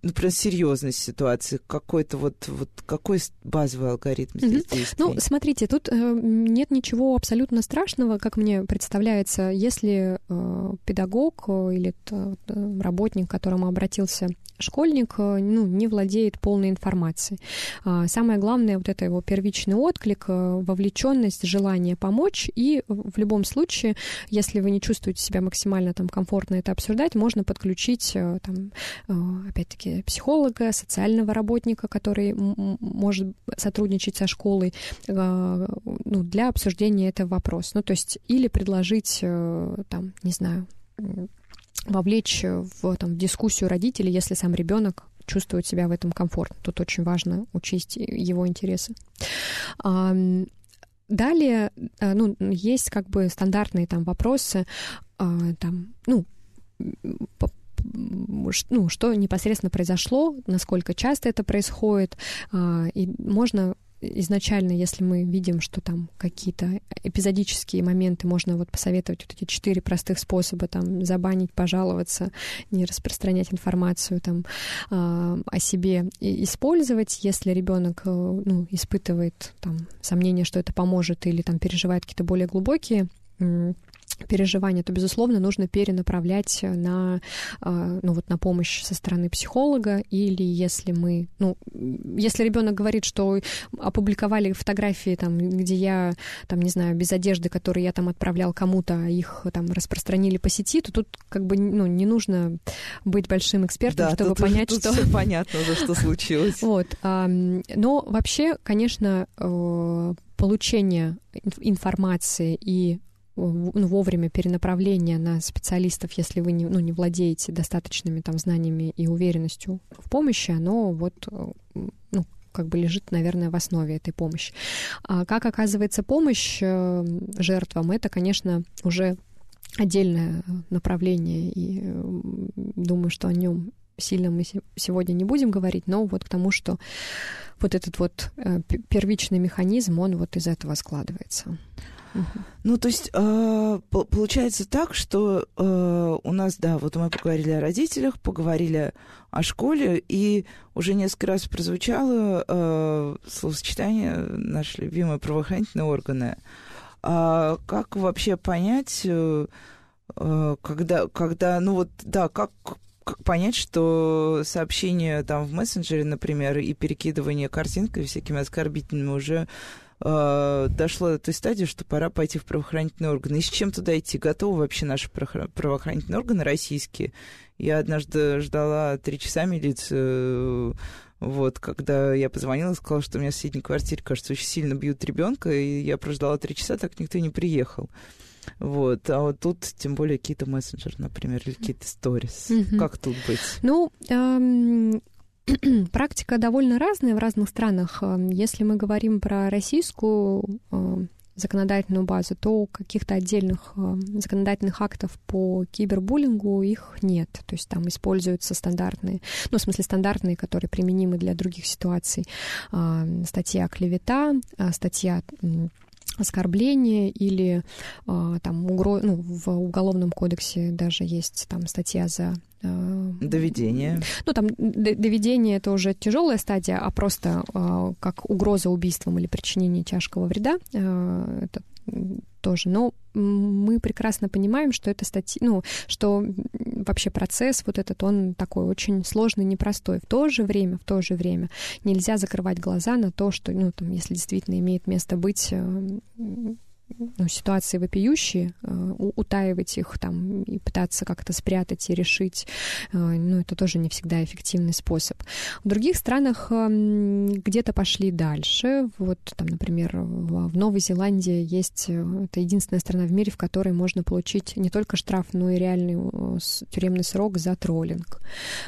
S2: там, например, серьезность ситуации, какой-то вот, вот какой базовый алгоритм здесь mm-hmm. действий?
S3: Ну, смотрите, тут э, нет ничего абсолютно страшного, как мне представляется, если э, педагог э, или э, работник, к которому обратился школьник э, ну, не владеет полной информацией. А, самое главное, вот это его первичный отклик, э, вовлеченность, желание помочь. И в любом случае, если вы не чувствуете себя максимально там, комфортно это обсуждать, можно подключить, э, там, опять-таки, психолога, социального работника, который может сотрудничать со школой ну, для обсуждения этого вопроса. Ну, то есть, или предложить, там, не знаю, вовлечь в там, дискуссию родителей, если сам ребенок чувствует себя в этом комфортно. Тут очень важно учесть его интересы. Далее, а, ну, есть как бы стандартные там вопросы, а, там, ну, ну, что непосредственно произошло, насколько часто это происходит, а, и можно изначально, если мы видим, что там какие-то эпизодические моменты, можно вот посоветовать вот эти четыре простых способа, там, забанить, пожаловаться, не распространять информацию там э, о себе и использовать, если ребенок э, ну, испытывает там сомнение, что это поможет или там переживает какие-то более глубокие переживания, то, безусловно, нужно перенаправлять на, а, ну, вот, на помощь со стороны психолога, или если мы, ну, если ребенок говорит, что опубликовали фотографии, там, где я, там, не знаю, без одежды, которые я там отправлял кому-то, а их там распространили по сети, то тут как бы, ну, не нужно быть большим экспертом, да, чтобы тут, понять,
S2: тут
S3: что...
S2: Все понятно уже, что случилось.
S3: Вот. Но вообще, конечно, э, получение информации и вовремя перенаправление на специалистов, если вы не, ну, не владеете достаточными там знаниями и уверенностью в помощи, оно вот ну, как бы лежит, наверное, в основе этой помощи. А как оказывается помощь э, жертвам, это, конечно, уже отдельное направление, и думаю, что о нем сильно мы сегодня не будем говорить, но вот к тому, что вот этот вот э, первичный механизм, он вот из этого складывается.
S2: Ну, то есть э, получается так, что э, у нас, да, вот мы поговорили о родителях, поговорили о школе, и уже несколько раз прозвучало э, словосочетание наши любимые правоохранительные органы. А как вообще понять, когда, когда, ну вот, да, как как понять, что сообщение там в мессенджере, например, и перекидывание картинкой всякими оскорбительными уже э, дошло до той стадии, что пора пойти в правоохранительные органы. И с чем туда идти? Готовы вообще наши правоохранительные органы российские? Я однажды ждала три часа милицию, вот, когда я позвонила, сказала, что у меня в соседней квартире, кажется, очень сильно бьют ребенка, и я прождала три часа, так никто не приехал. Вот, а вот тут тем более какие-то мессенджеры, например, или какие-то сторис. Mm-hmm. Как тут быть?
S3: Ну, эм, *clears throat* Практика довольно разная в разных странах. Эм, если мы говорим про российскую эм, законодательную базу, то каких-то отдельных эм, законодательных актов по кибербуллингу их нет. То есть там используются стандартные, ну, в смысле стандартные, которые применимы для других ситуаций. Статья клевета, статья оскорбление или там угро... ну, в уголовном кодексе даже есть там статья за
S2: Э, доведение.
S3: Ну, там доведение это уже тяжелая стадия, а просто э, как угроза убийством или причинение тяжкого вреда. Э, это тоже. Но мы прекрасно понимаем, что это статья, ну, что вообще процесс вот этот, он такой очень сложный, непростой. В то же время, в то же время нельзя закрывать глаза на то, что, ну, там, если действительно имеет место быть ну, ситуации вопиющие, э, утаивать их там и пытаться как-то спрятать и решить, э, ну, это тоже не всегда эффективный способ. В других странах эм, где-то пошли дальше. Вот там, например, в Новой Зеландии есть, э, это единственная страна в мире, в которой можно получить не только штраф, но и реальный тюремный срок за троллинг.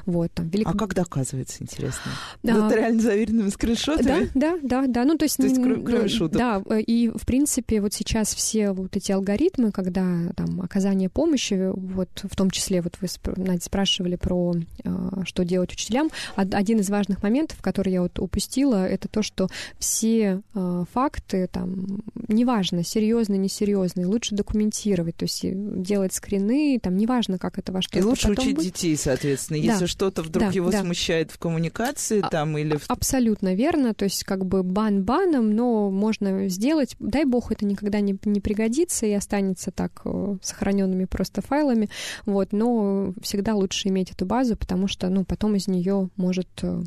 S3: Вот, там,
S2: велик... А как доказывается, интересно? Да. Нотариально заверенными скриншотами?
S3: Да, да, да, да. Ну, то есть,
S2: то есть кроме шуток.
S3: Да, и, в принципе, вот сейчас сейчас все вот эти алгоритмы, когда там оказание помощи, вот в том числе вот вы Надя, спрашивали про а, что делать учителям, один из важных моментов, который я вот упустила, это то, что все а, факты там неважно серьезные, несерьезные, лучше документировать, то есть делать скрины, там неважно, как это во что.
S2: И лучше учить будет. детей, соответственно, да. если что-то вдруг да, его да. смущает в коммуникации, а, там или в...
S3: абсолютно верно, то есть как бы бан баном, но можно сделать, дай бог, это никогда не, не пригодится и останется так э, сохраненными просто файлами, вот, но всегда лучше иметь эту базу, потому что, ну, потом из нее может э,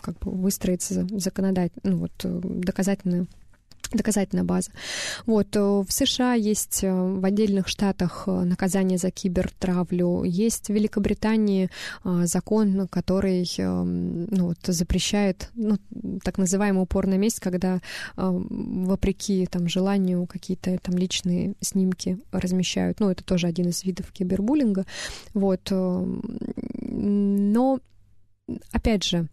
S3: как бы выстроиться законодательно, ну, вот, э, доказательная доказательная база. Вот, э, в США есть э, в отдельных штатах э, наказание за кибертравлю, есть в Великобритании закон, который ну, вот, запрещает ну, так называемый упор на месть, когда вопреки там, желанию какие-то там личные снимки размещают. Ну, это тоже один из видов кибербуллинга. Вот. Но, опять же,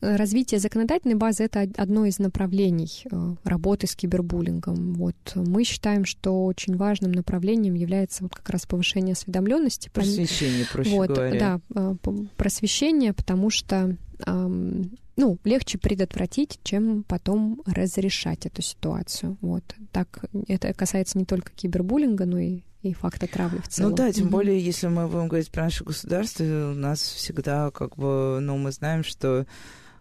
S3: развитие законодательной базы это одно из направлений э, работы с кибербуллингом. Вот мы считаем, что очень важным направлением является вот как раз повышение осведомленности.
S2: Просвещение, проще
S3: вот,
S2: говоря.
S3: Да, э, просвещение, потому что ну, легче предотвратить, чем потом разрешать эту ситуацию. Вот. Так это касается не только кибербуллинга, но и и факта травли в целом.
S2: Ну да, тем mm-hmm. более, если мы будем говорить про наше государство, у нас всегда как бы, ну, мы знаем, что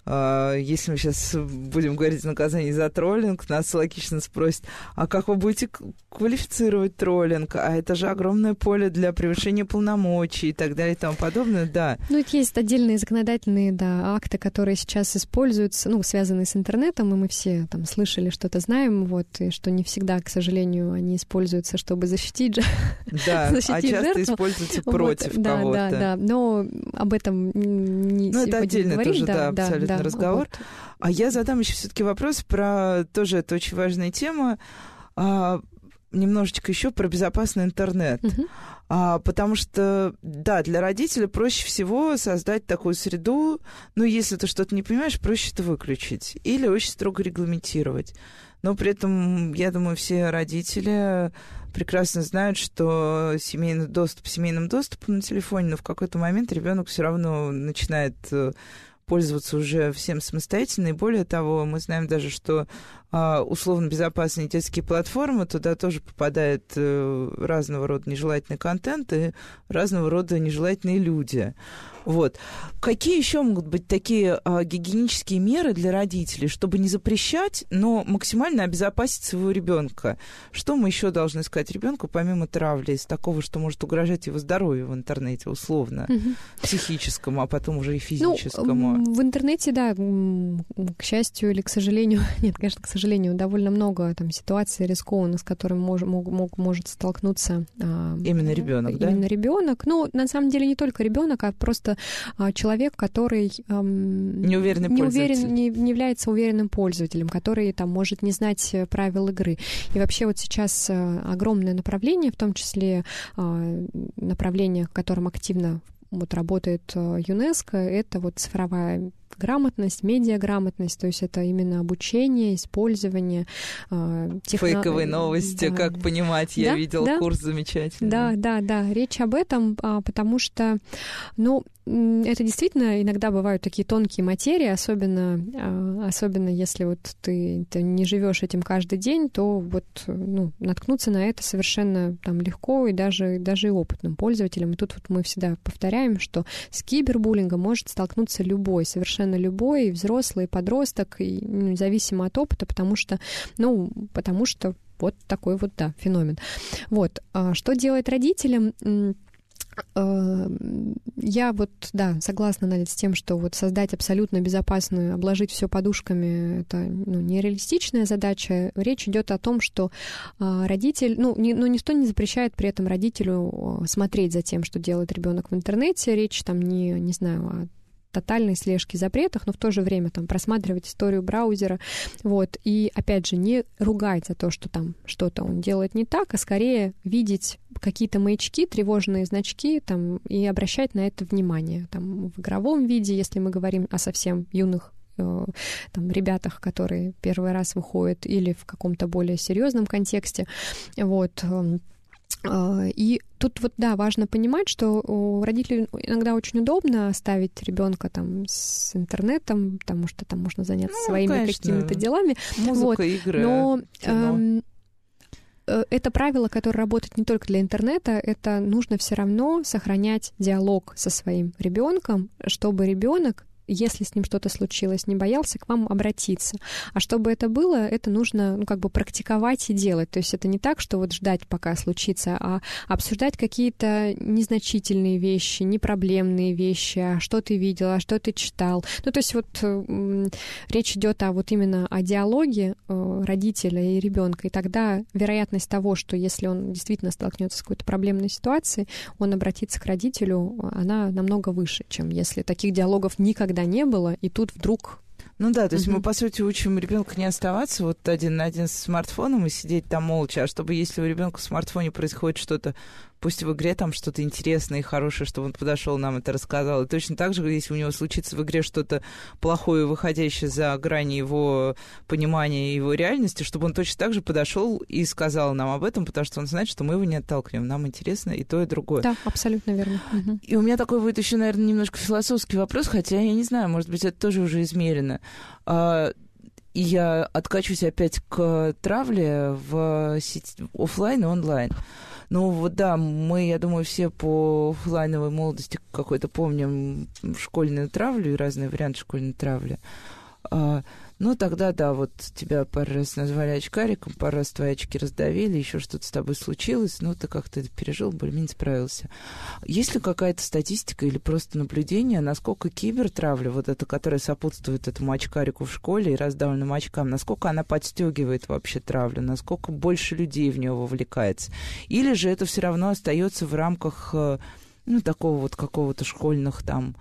S2: если мы сейчас будем говорить о наказании за троллинг, нас логично спросят, а как вы будете квалифицировать троллинг? А это же огромное поле для превышения полномочий и так далее и тому подобное, да.
S3: Ну, это есть отдельные законодательные, да, акты, которые сейчас используются, ну, связанные с интернетом, и мы все там слышали, что-то знаем, вот, и что не всегда, к сожалению, они используются, чтобы защитить же.
S2: Да, *laughs* защитить а часто жертву. используются против вот,
S3: да,
S2: кого-то.
S3: Да, да, но об этом не
S2: Ну, это отдельно говорить. тоже, да, да абсолютно да, разговор. Вот. А я задам еще все-таки вопрос про тоже это очень важная тема. А, немножечко еще про безопасный интернет. Uh-huh. А, потому что, да, для родителя проще всего создать такую среду, ну, если ты что-то не понимаешь, проще это выключить или очень строго регламентировать. Но при этом, я думаю, все родители прекрасно знают, что семейный доступ семейным доступом на телефоне, но в какой-то момент ребенок все равно начинает э, пользоваться уже всем самостоятельно. И более того, мы знаем даже, что условно безопасные детские платформы, туда тоже попадает э, разного рода нежелательный контент и разного рода нежелательные люди. Вот. Какие еще могут быть такие а, гигиенические меры для родителей, чтобы не запрещать, но максимально обезопасить своего ребенка? Что мы еще должны сказать ребенку, помимо травли, из такого, что может угрожать его здоровью в интернете, условно, угу. психическому, а потом уже и ну, физическому?
S3: Ну, в интернете, да, к счастью или к сожалению, *laughs* нет, конечно, к сожалению, довольно много там ситуаций рискованных, с которыми мож, мог, мог, может столкнуться
S2: а, именно ребенок,
S3: да? Именно ребенок. Ну, на самом деле не только ребенок, а просто а, человек, который
S2: эм, неуверенный
S3: не, уверен, не, не является уверенным пользователем, который там может не знать э, правил игры. И вообще вот сейчас э, огромное направление, в том числе э, направление, в котором активно вот работает э, ЮНЕСКО, это вот цифровая грамотность, медиаграмотность, то есть это именно обучение, использование
S2: э, техно... Фейковые новости, да. как понимать, я да, видел да. курс замечательный.
S3: Да, да, да, речь об этом, а, потому что, ну, это действительно иногда бывают такие тонкие материи, особенно, а, особенно если вот ты, ты не живешь этим каждый день, то вот ну, наткнуться на это совершенно там легко и даже, даже и опытным пользователям. И тут вот мы всегда повторяем, что с кибербуллингом может столкнуться любой, совершенно любой, и взрослый, и подросток, и независимо от опыта, потому что, ну, потому что вот такой вот, да, феномен. Вот. А что делать родителям? Э, я вот, да, согласна, Надя, с тем, что вот создать абсолютно безопасную, обложить все подушками, это ну, нереалистичная задача. Речь идет о том, что а, родитель, ну, не, ну, никто не запрещает при этом родителю смотреть за тем, что делает ребенок в интернете. Речь там не, не знаю, тотальной слежки запретах, но в то же время там просматривать историю браузера, вот, и опять же не ругать за то, что там что-то он делает не так, а скорее видеть какие-то маячки, тревожные значки там и обращать на это внимание, там в игровом виде, если мы говорим о совсем юных э, там, ребятах, которые первый раз выходят, или в каком-то более серьезном контексте. Вот. Э, и тут вот, да, важно понимать, что у родителей иногда очень удобно ставить ребенка там с интернетом, потому что там можно заняться ну, своими какими-то делами.
S2: Музыка, вот. игры,
S3: Но эм, э, это правило, которое работает не только для интернета, это нужно все равно сохранять диалог со своим ребенком, чтобы ребенок если с ним что-то случилось, не боялся к вам обратиться. А чтобы это было, это нужно, ну, как бы практиковать и делать. То есть это не так, что вот ждать, пока случится, а обсуждать какие-то незначительные вещи, непроблемные вещи, а что ты видел, а что ты читал. Ну, то есть вот речь идет о вот именно о диалоге э, родителя и ребенка, и тогда вероятность того, что если он действительно столкнется с какой-то проблемной ситуацией, он обратится к родителю, она намного выше, чем если таких диалогов никогда никогда не было, и тут вдруг
S2: ну да, то есть угу. мы, по сути, учим ребенка не оставаться вот один на один с смартфоном и сидеть там молча, а чтобы, если у ребенка в смартфоне происходит что-то пусть в игре там что-то интересное и хорошее, чтобы он подошел нам это рассказал. И точно так же, если у него случится в игре что-то плохое, выходящее за грани его понимания его реальности, чтобы он точно так же подошел и сказал нам об этом, потому что он знает, что мы его не отталкиваем. Нам интересно и то, и другое.
S3: Да, абсолютно верно. Угу.
S2: И у меня такой будет еще, наверное, немножко философский вопрос, хотя я не знаю, может быть, это тоже уже измерено. А, и я откачусь опять к травле в сеть, офлайн и онлайн. Ну вот да, мы, я думаю, все по офлайновой молодости какой-то помним школьную травлю и разные варианты школьной травли. Ну, тогда, да, вот тебя пару раз назвали очкариком, пару раз твои очки раздавили, еще что-то с тобой случилось, ну, ты как-то это пережил, более-менее справился. Есть ли какая-то статистика или просто наблюдение, насколько кибертравля, вот эта, которая сопутствует этому очкарику в школе и раздавленным очкам, насколько она подстегивает вообще травлю, насколько больше людей в нее вовлекается? Или же это все равно остается в рамках, э, ну, такого вот какого-то школьных там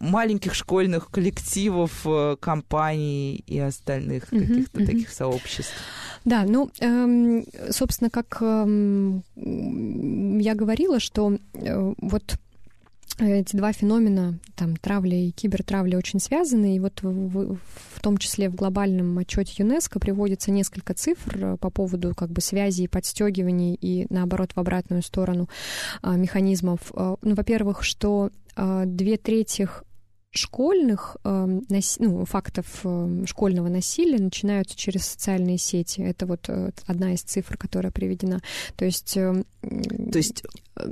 S2: маленьких школьных коллективов, э, компаний и остальных mm-hmm, каких-то mm-hmm. таких сообществ.
S3: Да, ну, эм, собственно, как эм, я говорила, что э, вот эти два феномена, там, травля и кибертравля очень связаны, и вот в, в том числе в глобальном отчете ЮНЕСКО приводится несколько цифр э, по поводу как бы связи и подстегиваний и, наоборот, в обратную сторону а, механизмов. А, ну, во-первых, что а, две трети школьных э, ну, фактов э, школьного насилия начинаются через социальные сети. Это вот э, одна из цифр, которая приведена. То есть... То
S2: есть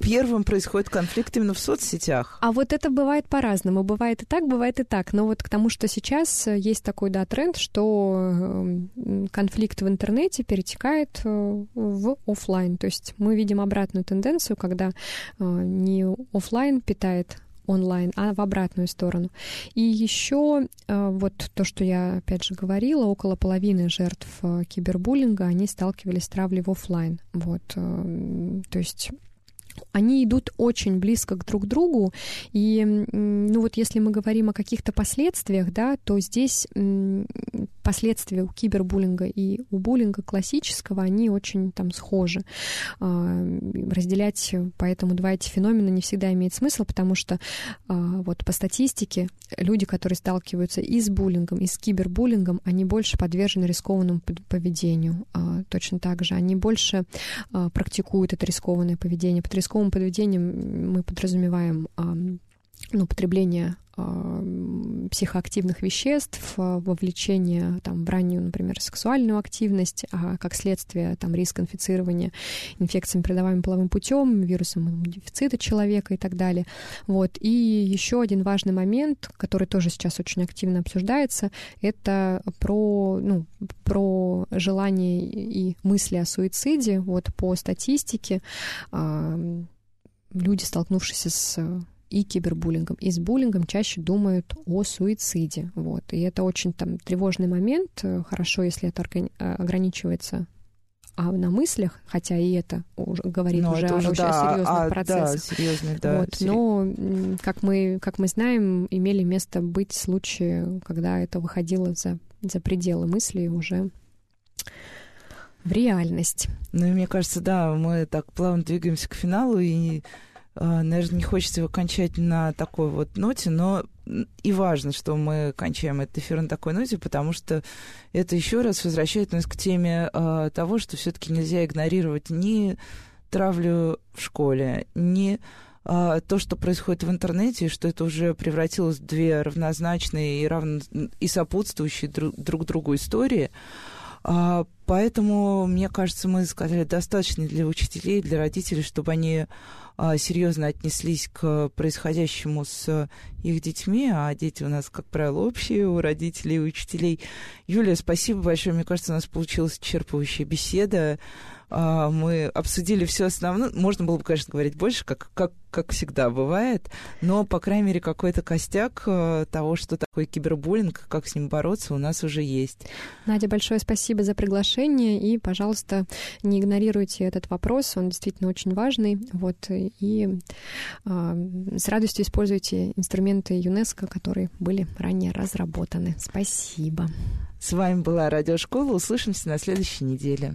S2: первым происходит конфликт именно в соцсетях.
S3: А вот это бывает по-разному. Бывает и так, бывает и так. Но вот к тому, что сейчас есть такой, да, тренд, что конфликт в интернете перетекает в офлайн. То есть мы видим обратную тенденцию, когда не офлайн питает онлайн, а в обратную сторону. И еще э, вот то, что я опять же говорила, около половины жертв э, кибербуллинга, они сталкивались с травлей в офлайн. Вот, э, то есть они идут очень близко к друг другу, и, ну вот если мы говорим о каких-то последствиях, да, то здесь последствия у кибербуллинга и у буллинга классического, они очень там схожи. А, разделять поэтому два эти феномена не всегда имеет смысл, потому что а, вот по статистике люди, которые сталкиваются и с буллингом, и с кибербуллингом, они больше подвержены рискованному поведению. А, точно так же они больше практикуют это рискованное поведение. Рисковым поведением мы подразумеваем ну, потребление психоактивных веществ, вовлечение там, в раннюю, например, сексуальную активность, а как следствие там, риск инфицирования инфекциями, передаваемым половым путем, вирусом дефицита человека и так далее. Вот. И еще один важный момент, который тоже сейчас очень активно обсуждается, это про, ну, про желание и мысли о суициде. Вот по статистике люди, столкнувшиеся с и кибербуллингом. И с буллингом чаще думают о суициде. Вот. И это очень там тревожный момент. Хорошо, если это э, ограничивается а на мыслях, хотя и это уже говорит но уже о уже, да, серьезных а, процессах. Да,
S2: серьезный, да.
S3: Вот, но, как мы, как мы знаем, имели место быть случаи, когда это выходило за, за пределы мыслей уже в реальность.
S2: Ну, и мне кажется, да, мы так плавно двигаемся к финалу, и наверное, не хочется его кончать на такой вот ноте, но и важно, что мы кончаем этот эфир на такой ноте, потому что это еще раз возвращает нас к теме э, того, что все-таки нельзя игнорировать ни травлю в школе, ни а, то, что происходит в интернете, что это уже превратилось в две равнозначные и, равно, и сопутствующие друг, друг другу истории. А, поэтому, мне кажется, мы сказали достаточно для учителей, для родителей, чтобы они а, серьезно отнеслись к происходящему с их детьми, а дети у нас, как правило, общие у родителей и учителей. Юлия, спасибо большое. Мне кажется, у нас получилась исчерпывающая беседа. А, мы обсудили все основное. Можно было бы, конечно, говорить больше, как, как, как всегда бывает, но, по крайней мере, какой-то костяк э, того, что такое кибербуллинг, как с ним бороться, у нас уже есть.
S3: Надя, большое спасибо за приглашение, и, пожалуйста, не игнорируйте этот вопрос, он действительно очень важный, вот, и э, с радостью используйте инструменты ЮНЕСКО, которые были ранее разработаны. Спасибо.
S2: С вами была Радиошкола. Услышимся на следующей неделе.